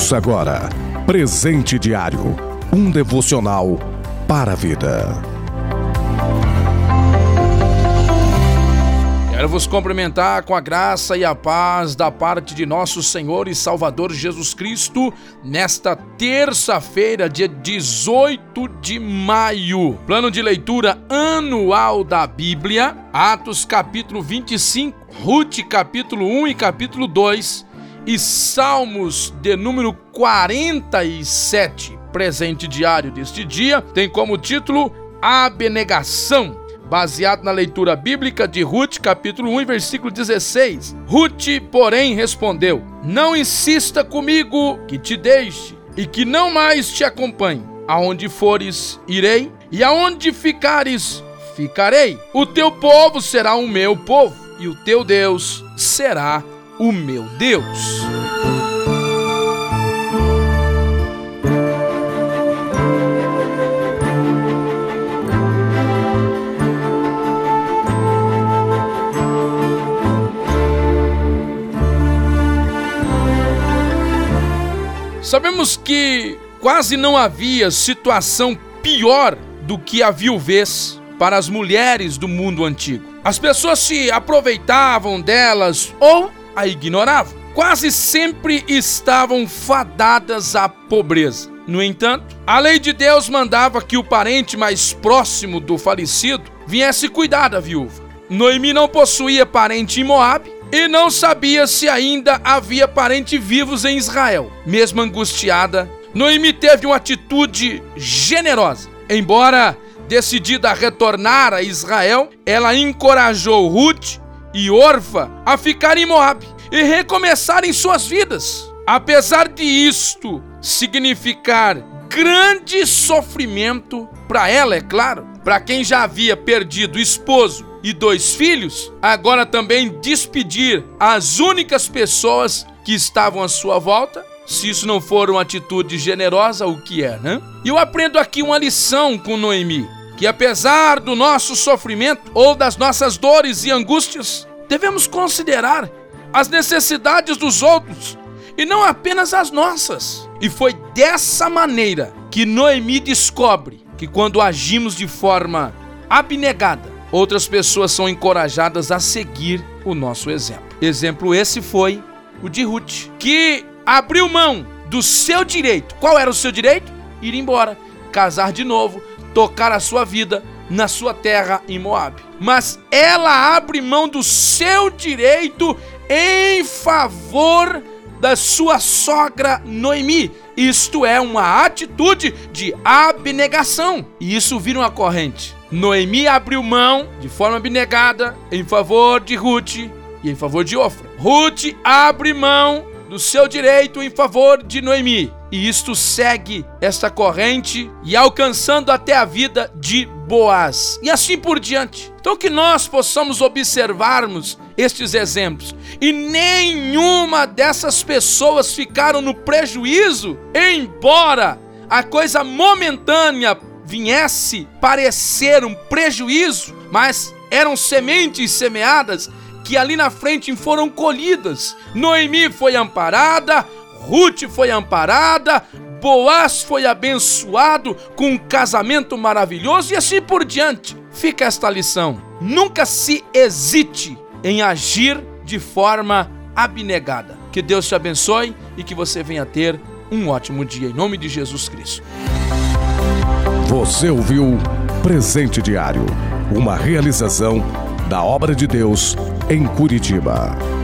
Ouça agora Presente Diário um devocional para a vida. Quero vos cumprimentar com a graça e a paz da parte de nosso Senhor e Salvador Jesus Cristo nesta terça-feira, dia 18 de maio. Plano de leitura anual da Bíblia, Atos capítulo 25, Ruth capítulo 1 e capítulo 2 e Salmos de número 47. Presente diário deste dia tem como título Abnegação, baseado na leitura bíblica de Ruth, capítulo 1, versículo 16. Ruth, porém, respondeu: Não insista comigo que te deixe e que não mais te acompanhe. Aonde fores, irei, e aonde ficares, ficarei. O teu povo será o meu povo, e o teu Deus será o meu Deus. Sabemos que quase não havia situação pior do que a viuvez para as mulheres do mundo antigo. As pessoas se aproveitavam delas ou a ignoravam. Quase sempre estavam fadadas à pobreza. No entanto, a lei de Deus mandava que o parente mais próximo do falecido viesse cuidar da viúva. Noemi não possuía parente em Moabe e não sabia se ainda havia parente vivos em Israel. Mesmo angustiada, Noemi teve uma atitude generosa. Embora decidida a retornar a Israel, ela encorajou Ruth e Orfa a ficar em Moab e recomeçarem suas vidas. Apesar de isto significar grande sofrimento para ela, é claro, para quem já havia perdido esposo e dois filhos, agora também despedir as únicas pessoas que estavam à sua volta. Se isso não for uma atitude generosa, o que é, né? Eu aprendo aqui uma lição com Noemi que apesar do nosso sofrimento ou das nossas dores e angústias, devemos considerar as necessidades dos outros e não apenas as nossas. E foi dessa maneira que Noemi descobre que quando agimos de forma abnegada, outras pessoas são encorajadas a seguir o nosso exemplo. Exemplo esse foi o de Ruth, que abriu mão do seu direito. Qual era o seu direito? Ir embora, casar de novo, tocar a sua vida na sua terra em Moab. Mas ela abre mão do seu direito em favor da sua sogra Noemi. Isto é uma atitude de abnegação. E isso vira uma corrente. Noemi abriu mão de forma abnegada em favor de Ruth e em favor de Ofra. Ruth abre mão do seu direito em favor de Noemi e isto segue esta corrente e alcançando até a vida de Boaz. E assim por diante. Então que nós possamos observarmos estes exemplos. E nenhuma dessas pessoas ficaram no prejuízo, embora a coisa momentânea viesse parecer um prejuízo, mas eram sementes semeadas que ali na frente foram colhidas. Noemi foi amparada, Ruth foi amparada, Boaz foi abençoado com um casamento maravilhoso e assim por diante. Fica esta lição: nunca se hesite em agir de forma abnegada. Que Deus te abençoe e que você venha ter um ótimo dia em nome de Jesus Cristo. Você ouviu Presente Diário, uma realização da obra de Deus em Curitiba.